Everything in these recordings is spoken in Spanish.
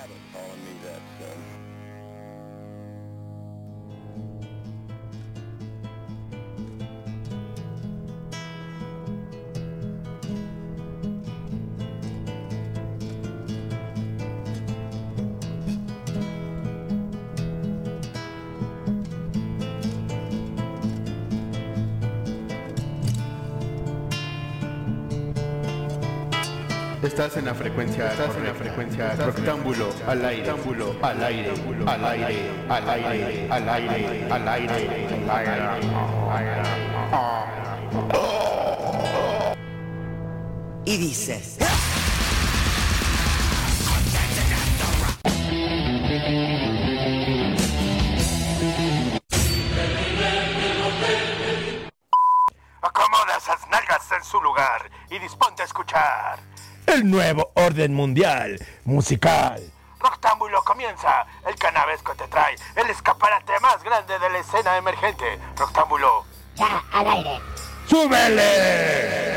habit calling me that, son. Estás en la frecuencia, estás en la frecuencia rectángulo al aire, rectángulo al aire, al aire, al aire, al aire, al aire, al aire. Y dice. Su lugar y disponte a escuchar. El nuevo orden mundial musical. Roctámbulo comienza. El canavesco te trae el escaparate más grande de la escena emergente. Roctámbulo. Ya, al aire. ¡Súbele!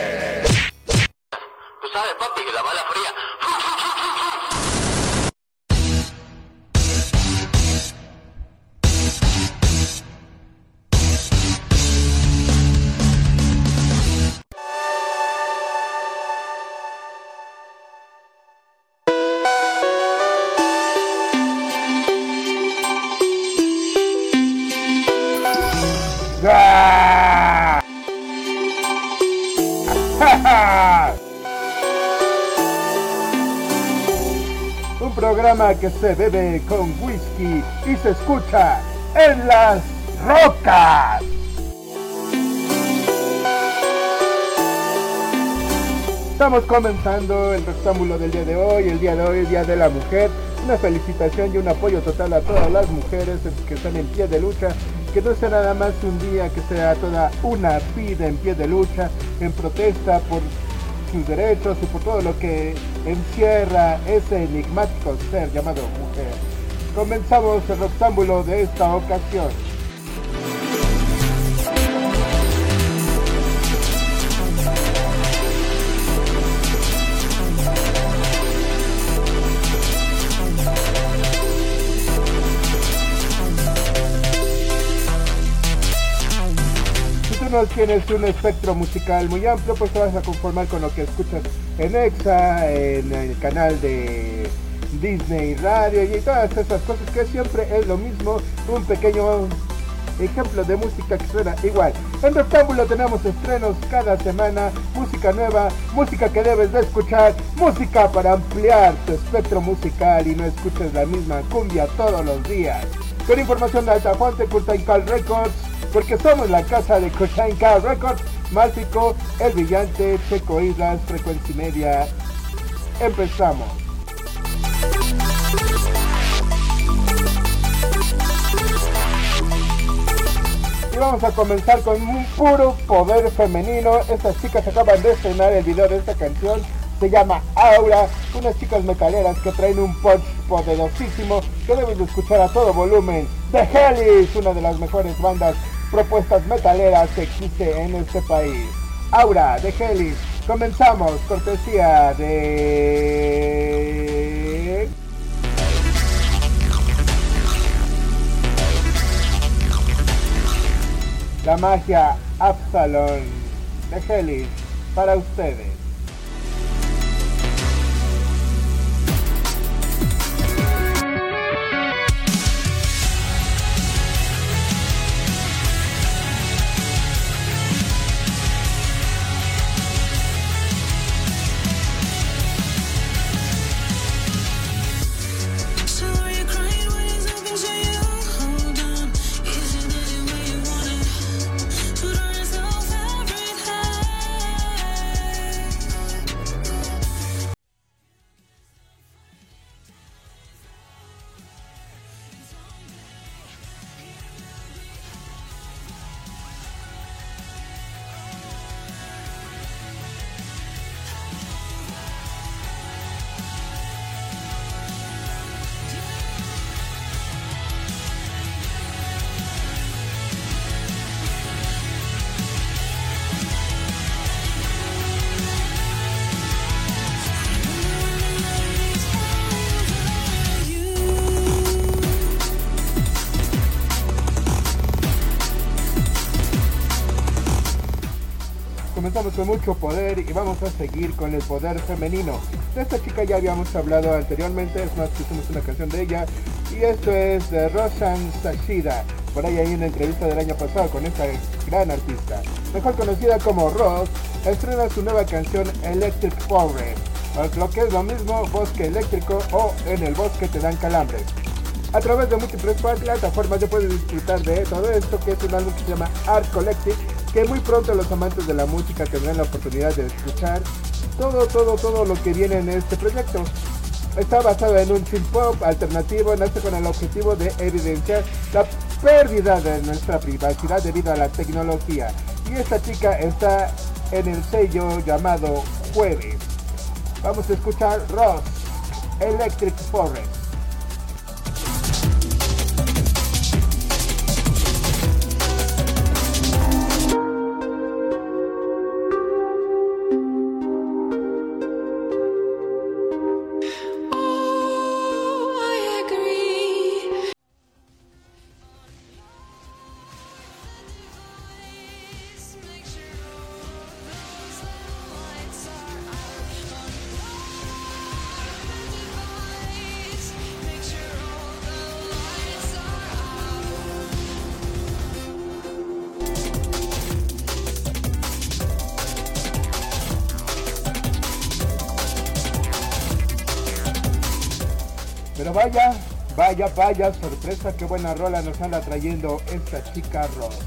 Programa que se bebe con whisky y se escucha en las rocas. Estamos comenzando el rectángulo del día de hoy, el día de hoy, Día de la Mujer. Una felicitación y un apoyo total a todas las mujeres que están en pie de lucha. Que no sea nada más un día, que sea toda una vida en pie de lucha, en protesta por sus derechos y por todo lo que encierra ese enigmático ser llamado mujer. Comenzamos el rectángulo de esta ocasión. Tienes un espectro musical muy amplio, pues te vas a conformar con lo que escuchas en EXA, en el canal de Disney Radio y todas esas cosas que siempre es lo mismo, un pequeño ejemplo de música que suena igual. En Rectángulo tenemos estrenos cada semana, música nueva, música que debes de escuchar, música para ampliar tu espectro musical y no escuches la misma cumbia todos los días. Con información de alta fuente, Curtain Call Records, porque somos la casa de Call Records, Málfico, El Brillante, Checo Islas, Frecuencia Media. Empezamos. Y vamos a comenzar con un puro poder femenino. Estas chicas acaban de estrenar el video de esta canción. Se llama Aura. Unas chicas metaleras que traen un punch poderosísimo que debes de escuchar a todo volumen. The Hellies, una de las mejores bandas propuestas metaleras que existe en este país. Aura, The Hellies. Comenzamos, cortesía de... La magia Absalon de Hellis para ustedes. Con mucho poder y vamos a seguir con el poder femenino. De esta chica ya habíamos hablado anteriormente, es más, pusimos una canción de ella. Y esto es de Rosan Sashida. Por ahí hay una entrevista del año pasado con esta gran artista. Mejor conocida como Ross, estrena su nueva canción Electric Forest. Lo que es lo mismo, bosque eléctrico o en el bosque te dan calambres. A través de múltiples plataformas ya puedes disfrutar de todo esto, que es un álbum que se llama Art Collective, que muy pronto los amantes de la música tendrán la oportunidad de escuchar todo, todo, todo lo que viene en este proyecto. Está basado en un synth pop alternativo, nace con el objetivo de evidenciar la pérdida de nuestra privacidad debido a la tecnología. Y esta chica está en el sello llamado Jueves. Vamos a escuchar Ross, Electric Forest. Vaya, vaya, vaya, sorpresa, qué buena rola nos anda trayendo esta chica Ross.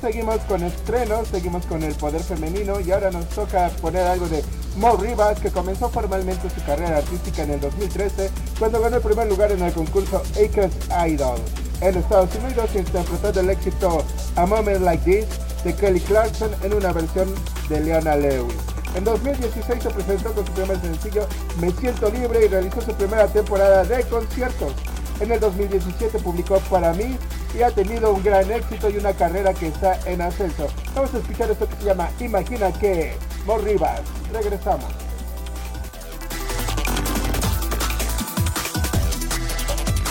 Seguimos con estrenos, seguimos con el poder femenino y ahora nos toca poner algo de Mo Rivas que comenzó formalmente su carrera artística en el 2013 cuando ganó el primer lugar en el concurso Acres Idol en Estados Unidos interpretando el éxito A Moment Like This de Kelly Clarkson en una versión de Leona Lewis. En 2016 se presentó con su primer sencillo Me Siento Libre y realizó su primera temporada de conciertos. En el 2017 publicó Para mí y ha tenido un gran éxito y una carrera que está en ascenso. Vamos a escuchar esto que se llama Imagina que Mor Rivas. Regresamos.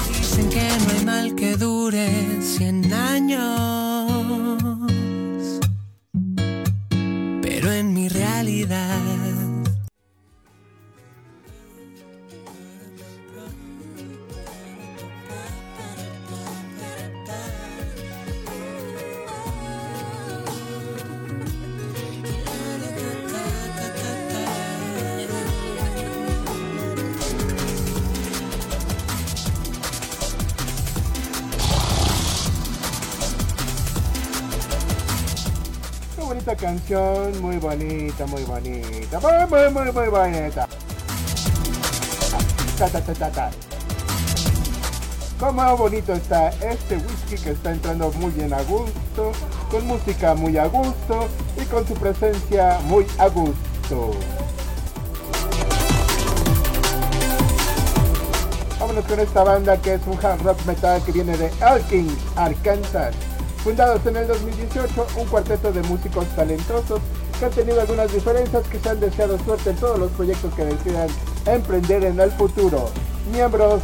Dicen que no hay mal que dure 100 años. Muy bonita, muy bonita, muy, muy, muy, muy bonita. Ta, ta, ta. Cómo bonito está este whisky que está entrando muy bien a gusto, con música muy a gusto y con su presencia muy a gusto. Vámonos con esta banda que es un hard rock metal que viene de Elkin, Arkansas. Fundados en el 2018, un cuarteto de músicos talentosos que han tenido algunas diferencias que se han deseado suerte en todos los proyectos que decidan emprender en el futuro. Miembros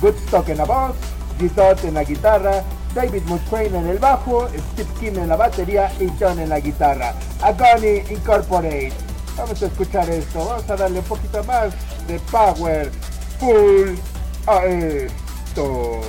Goodstock en la voz, Gitot en la guitarra, David Mutrain en el bajo, Steve Kim en la batería y John en la guitarra. Agony Incorporate. Vamos a escuchar esto, vamos a darle un poquito más de power full a esto.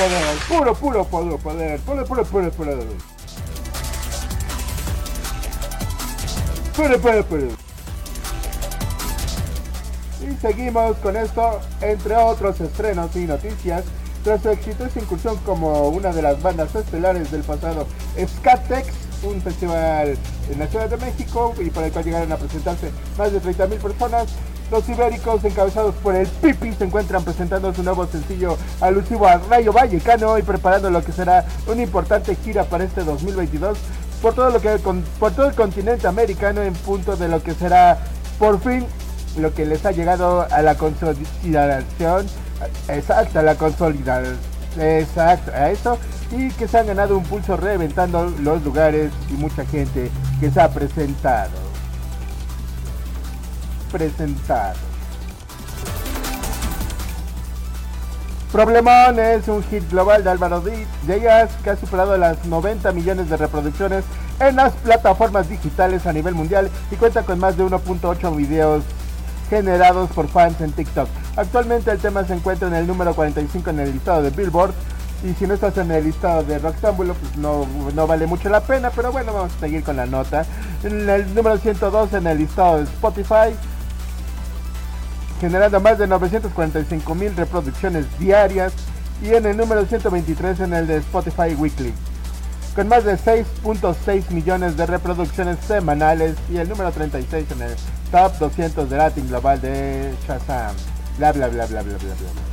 Poder, puro, puro, puro poder, puro, puro, puro, puro. Puro, puro, puro. Y seguimos con esto, entre otros estrenos y noticias. Tras su exitosa incursión como una de las bandas estelares del pasado Skatex, un festival en la Ciudad de México y para el cual llegaron a presentarse más de 30.000 personas, los ibéricos encabezados por el Pipi se encuentran presentando su nuevo sencillo alusivo al Rayo Vallecano y preparando lo que será una importante gira para este 2022 por todo por todo el continente americano en punto de lo que será por fin lo que les ha llegado a la consolidación. Exacto a la consolidación exacto a eso. Y que se han ganado un pulso reventando los lugares y mucha gente que se ha presentado presentado Problemón es un hit global de Álvaro Díaz que ha superado las 90 millones de reproducciones en las plataformas digitales a nivel mundial y cuenta con más de 1.8 videos generados por fans en TikTok. Actualmente el tema se encuentra en el número 45 en el listado de Billboard y si no estás en el listado de Rockstambulo pues no, no vale mucho la pena, pero bueno, vamos a seguir con la nota. En el número 102 en el listado de Spotify generando más de 945 mil reproducciones diarias y en el número 123 en el de Spotify Weekly con más de 6.6 millones de reproducciones semanales y el número 36 en el top 200 de Latin Global de Shazam. Bla bla bla bla bla bla bla.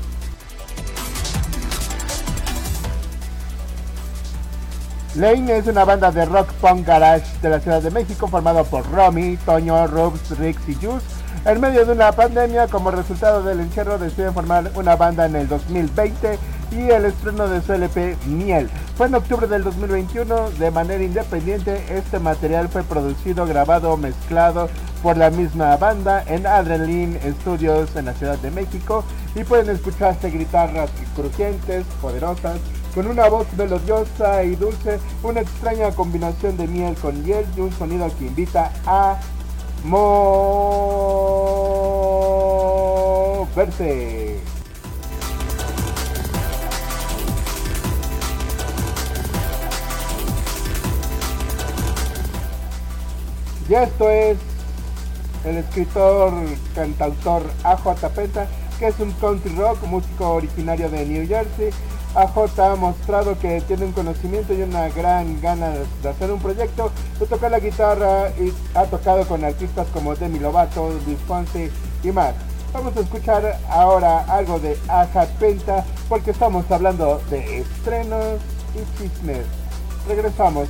Lane es una banda de rock punk garage de la Ciudad de México formado por Romy, Toño, Rubs, Rix y Juice. En medio de una pandemia, como resultado del encierro, deciden formar una banda en el 2020 y el estreno de su LP Miel. Fue en octubre del 2021, de manera independiente, este material fue producido, grabado, mezclado por la misma banda en Adrenaline Studios en la Ciudad de México y pueden escucharse guitarras crujientes, poderosas, con una voz melodiosa y dulce, una extraña combinación de miel con hiel y un sonido que invita a moverse. Y esto es el escritor cantautor AJ Penta, que es un country rock, músico originario de New Jersey. AJ ha mostrado que tiene un conocimiento y una gran gana de hacer un proyecto, de tocar la guitarra y ha tocado con artistas como Demi Lovato, Luis Fonsi y más. Vamos a escuchar ahora algo de AJ Penta porque estamos hablando de estrenos y chismes. Regresamos.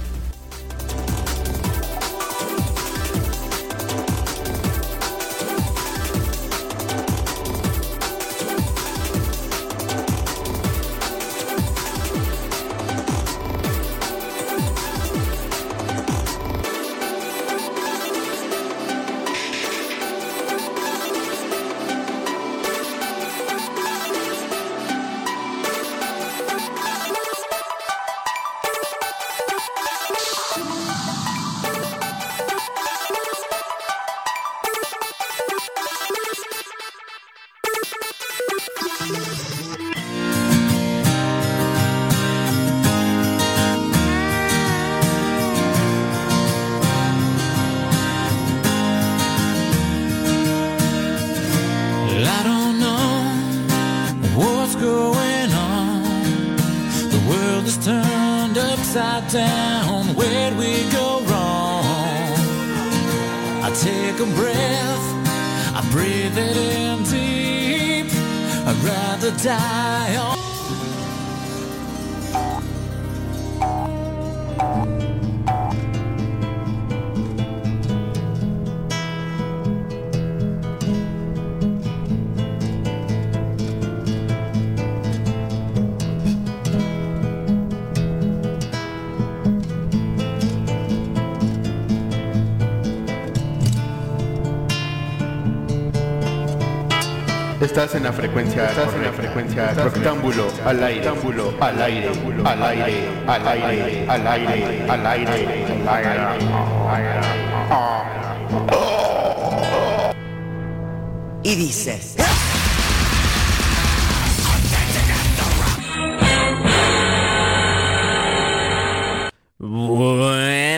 Down. Where'd we go wrong? I take a breath, I breathe it in deep. I'd rather die on. Estás en la frecuencia, estás en la frecuencia. Rectángulo, al aire, al aire, al aire, al aire, al aire, al aire, al aire. Y dices.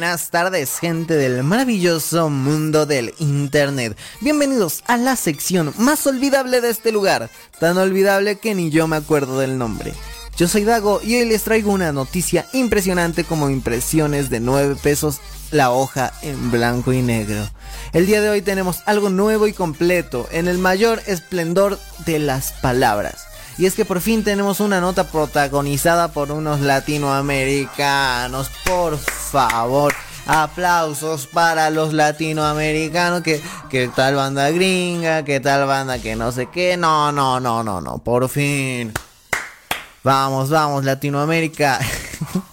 Buenas tardes, gente del maravilloso mundo del Internet. Bienvenidos a la sección más olvidable de este lugar, tan olvidable que ni yo me acuerdo del nombre. Yo soy Dago y hoy les traigo una noticia impresionante como impresiones de 9 pesos la hoja en blanco y negro. El día de hoy tenemos algo nuevo y completo, en el mayor esplendor de las palabras. Y es que por fin tenemos una nota protagonizada por unos latinoamericanos. Por favor, aplausos para los latinoamericanos. Que, tal banda gringa, que tal banda que no sé qué. No, no, no, no, no. Por fin. Vamos, vamos, Latinoamérica.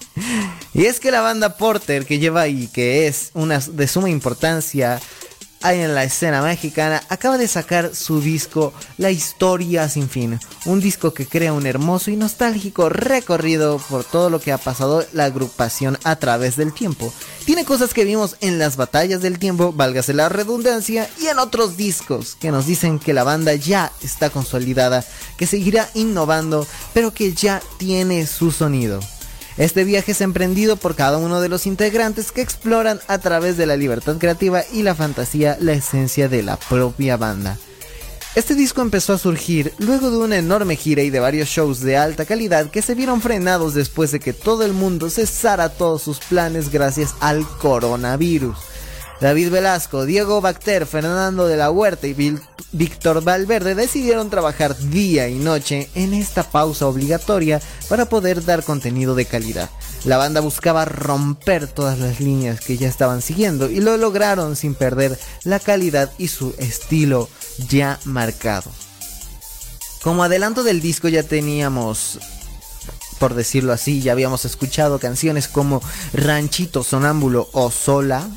y es que la banda Porter que lleva ahí, que es una de suma importancia en la escena mexicana, acaba de sacar su disco La Historia Sin Fin, un disco que crea un hermoso y nostálgico recorrido por todo lo que ha pasado la agrupación a través del tiempo. Tiene cosas que vimos en las batallas del tiempo, válgase la redundancia, y en otros discos que nos dicen que la banda ya está consolidada, que seguirá innovando, pero que ya tiene su sonido. Este viaje es emprendido por cada uno de los integrantes que exploran a través de la libertad creativa y la fantasía la esencia de la propia banda. Este disco empezó a surgir luego de una enorme gira y de varios shows de alta calidad que se vieron frenados después de que todo el mundo cesara todos sus planes gracias al coronavirus. David Velasco, Diego Bacter, Fernando de la Huerta y Víctor Valverde decidieron trabajar día y noche en esta pausa obligatoria para poder dar contenido de calidad. La banda buscaba romper todas las líneas que ya estaban siguiendo y lo lograron sin perder la calidad y su estilo ya marcado. Como adelanto del disco ya teníamos por decirlo así, ya habíamos escuchado canciones como Ranchito Sonámbulo o Sola,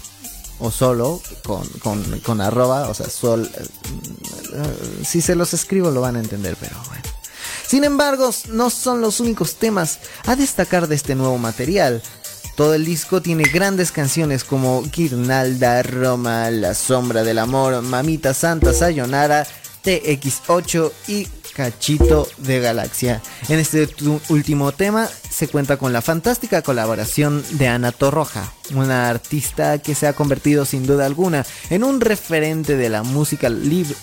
o Solo, con, con, con arroba, o sea, sol. eh, eh, si se los escribo lo van a entender, pero bueno. Sin embargo, no son los únicos temas a destacar de este nuevo material. Todo el disco tiene grandes canciones como Guirnalda, Roma, La Sombra del Amor, Mamita Santa, Sayonara, TX8 y Cachito de Galaxia. En este último tema se cuenta con la fantástica colaboración de Ana Torroja, una artista que se ha convertido sin duda alguna en un referente de la música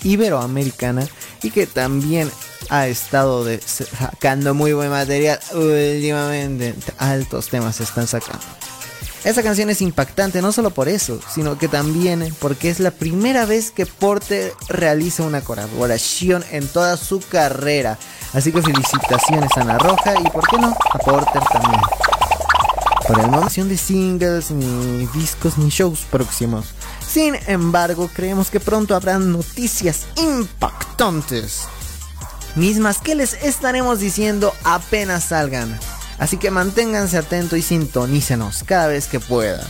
iberoamericana y que también ha estado sacando muy buen material últimamente. Altos temas se están sacando. Esta canción es impactante no solo por eso, sino que también porque es la primera vez que Porter realiza una colaboración en toda su carrera. Así que felicitaciones a Ana Roja y por qué no a Porter también. Por el momento de singles, ni discos, ni shows próximos. Sin embargo, creemos que pronto habrá noticias impactantes mismas que les estaremos diciendo apenas salgan. Así que manténganse atentos y sintonícenos cada vez que puedan.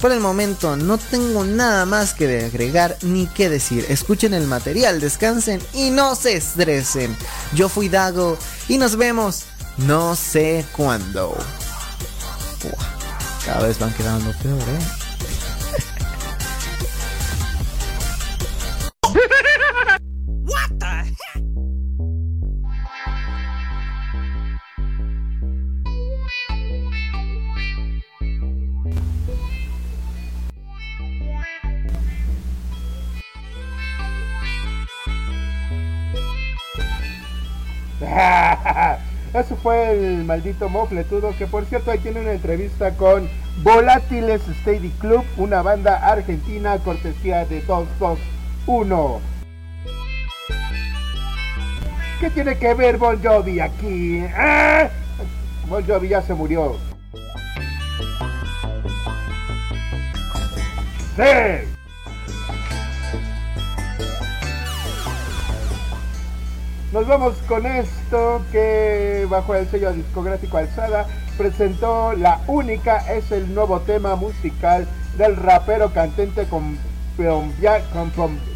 Por el momento no tengo nada más que agregar ni que decir. Escuchen el material, descansen y no se estresen. Yo fui Dago y nos vemos no sé cuándo. Cada vez van quedando peor, ¿eh? Fue el maldito mofletudo que por cierto ahí tiene una entrevista con Volátiles Steady Club, una banda argentina cortesía de 221. ¿Qué tiene que ver Bon Jovi aquí? ¡Ah! Jovi ya se murió. ¡Sí! Nos vamos con esto que bajo el sello discográfico Alzada presentó La Única, es el nuevo tema musical del rapero cantante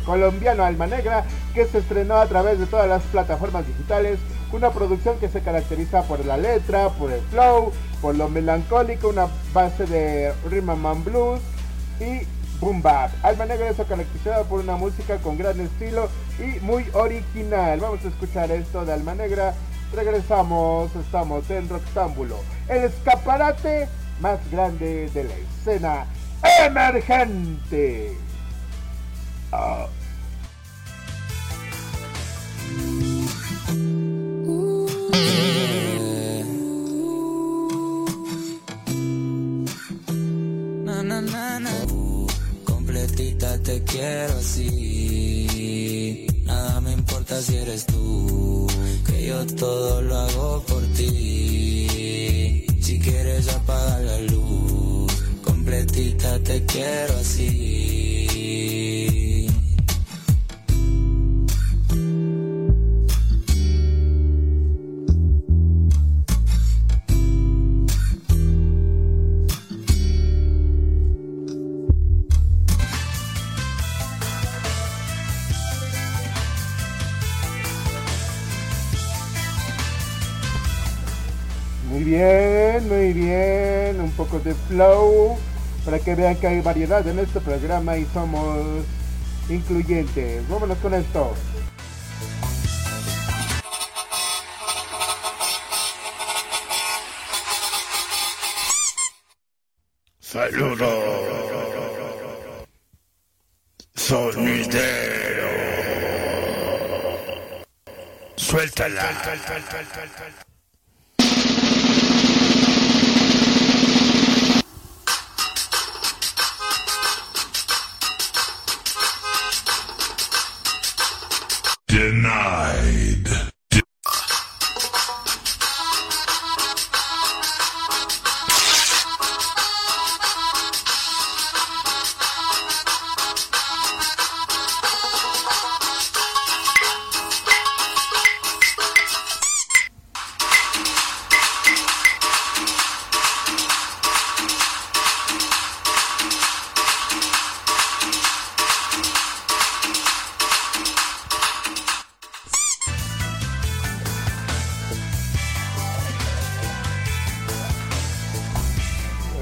colombiano Alma Negra que se estrenó a través de todas las plataformas digitales. Una producción que se caracteriza por la letra, por el flow, por lo melancólico, una base de rhythm and blues y boom bap. Alma Negra es caracterizada por una música con gran estilo y muy original. Vamos a escuchar esto de Alma Negra. Regresamos, estamos en Rockstámbulo. El escaparate más grande de la escena emergente. Completita te quiero así. Si eres tú. Que yo todo lo hago por ti. Si quieres apagar la luz. Completita te quiero así. Flow para que vean que hay variedad en este programa y somos incluyentes. Vámonos con esto. Saludos. Sonidero. Suéltala.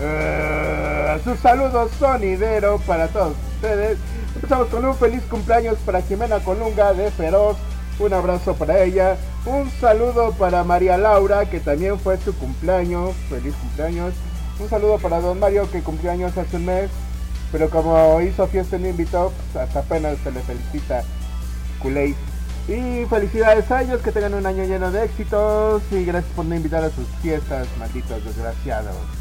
Eh, sus saludos sonidero para todos ustedes. Empezamos con un feliz cumpleaños para Jimena Colunga de Feroz. Un abrazo para ella. Un saludo para María Laura, que también fue su cumpleaños. Feliz cumpleaños. Un saludo para Don Mario, que cumplió años hace un mes. Pero como hizo fiesta y no invitó, pues hasta apenas se le felicita. Culey. Y felicidades a ellos, que tengan un año lleno de éxitos. Y gracias por no invitar a sus fiestas, malditos desgraciados.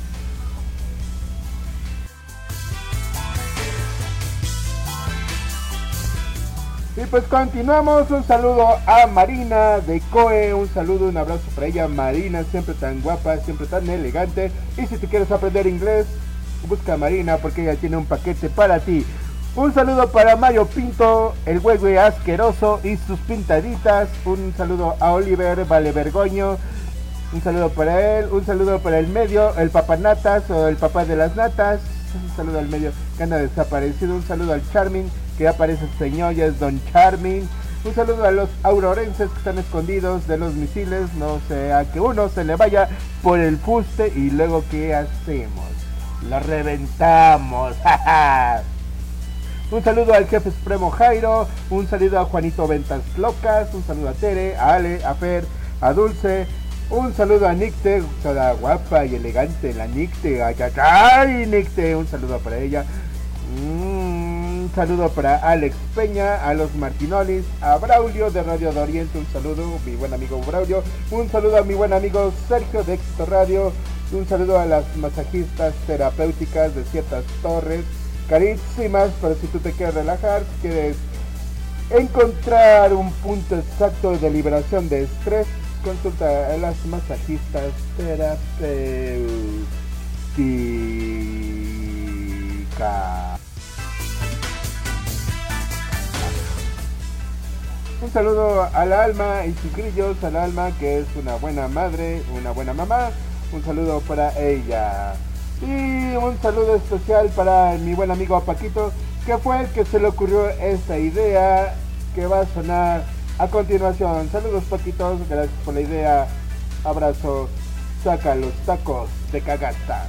Y pues continuamos, un saludo a Marina de Coe, un saludo, un abrazo para ella, Marina, siempre tan guapa, siempre tan elegante. Y si te quieres aprender inglés, busca a Marina porque ella tiene un paquete para ti. Un saludo para Mario Pinto, el güey asqueroso y sus pintaditas. Un saludo a Oliver Valevergoño. Un saludo para él, un saludo para el medio, el papanatas o el papá de las natas. Un saludo al medio que anda desaparecido. Un saludo al Charming que aparece el señor, ya es Don Charming. Un saludo a los aurorenses que están escondidos de los misiles. No sea que uno se le vaya por el fuste y luego ¿qué hacemos? Lo reventamos. Un saludo al jefe supremo Jairo, un saludo a Juanito Ventas Locas, un saludo a Tere, a Ale, a Fer, a Dulce, un saludo a Nicte, toda guapa y elegante, la Nicte, ay, ay, ay, Nicte, un saludo para ella. Saludo para Alex Peña, a los Martinolis, a Braulio de Radio de Oriente, un saludo, mi buen amigo Braulio, un saludo a mi buen amigo Sergio de Éxito Radio, un saludo a las masajistas terapéuticas de ciertas torres, carísimas, pero si tú te quieres relajar, quieres encontrar un punto exacto de liberación de estrés, consulta a las masajistas terapéuticas. Un saludo al alma y sus grillos, al alma que es una buena madre, una buena mamá. Un saludo para ella. Y un saludo especial para mi buen amigo Paquito, que fue el que se le ocurrió esta idea que va a sonar a continuación. Saludos Paquitos, gracias por la idea. Abrazo, saca los tacos de cagata.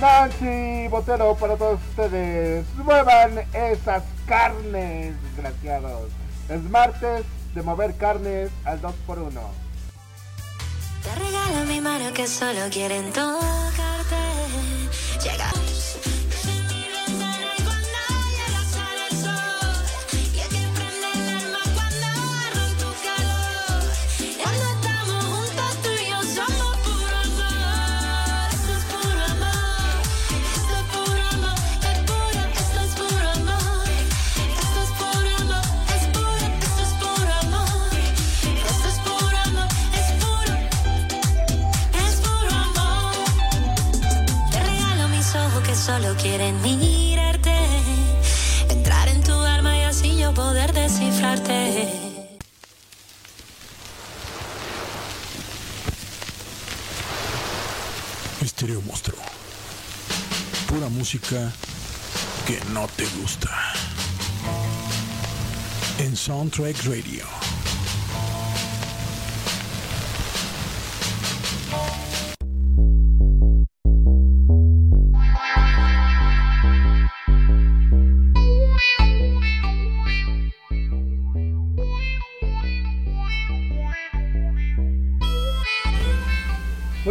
Nancy Botero para todos ustedes. Muevan esas carnes, desgraciados. Es martes de mover carnes al 2x1. Te regalo mi mano que solo quieren tocarte. Llega. Solo quieren mirarte. Entrar en tu alma y así yo poder descifrarte. Misterio Monstruo. Pura música que no te gusta. En Soundtrack Radio.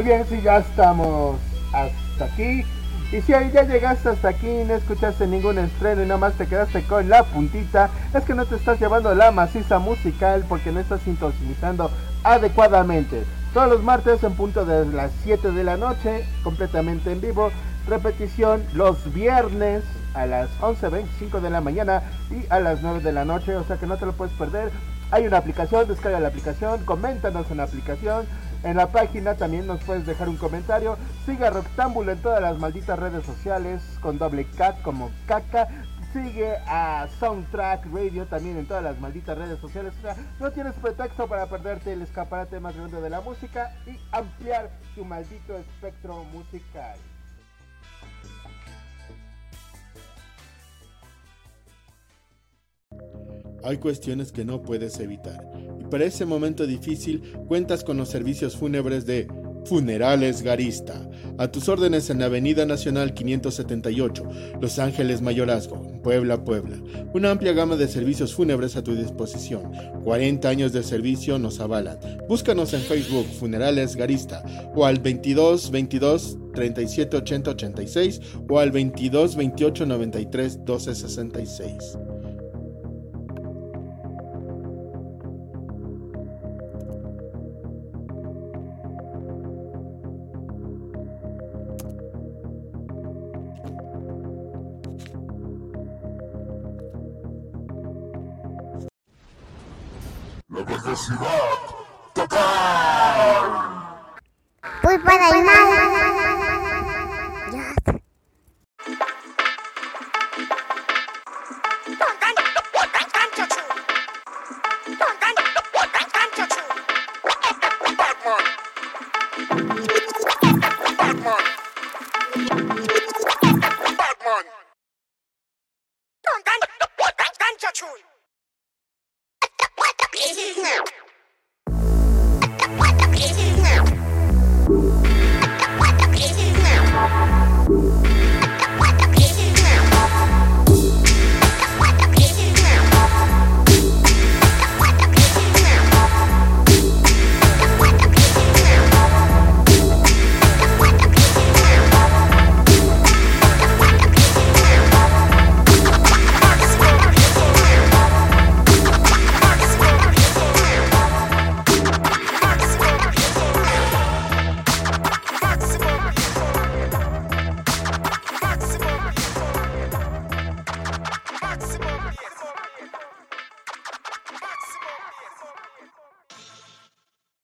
Bien, si ya estamos hasta aquí. Y si ahí ya llegaste hasta aquí y no escuchaste ningún estreno y nomás te quedaste con la puntita, es que no te estás llevando la maciza musical porque no estás sintonizando adecuadamente. Todos los martes en punto de las 7 de la noche, completamente en vivo. Repetición los viernes a las 11.25 de la mañana y a las 9 de la noche, o sea que no te lo puedes perder. Hay una aplicación, descarga la aplicación, coméntanos en la aplicación. En la página también nos puedes dejar un comentario. Sigue a Rectángulo en todas las malditas redes sociales con doble cat como caca. Sigue a Soundtrack Radio también en todas las malditas redes sociales. O sea, no tienes pretexto para perderte el escaparate más grande de la música y ampliar tu maldito espectro musical. Hay cuestiones que no puedes evitar. Y para ese momento difícil cuentas con los servicios fúnebres de Funerales Garista. A tus órdenes en la Avenida Nacional 578, Los Ángeles Mayorazgo, Puebla, Puebla. Una amplia gama de servicios fúnebres a tu disposición. 40 años de servicio nos avalan. Búscanos en Facebook Funerales Garista o al 22 22 37 80 86 o al 22 28 93 12 66.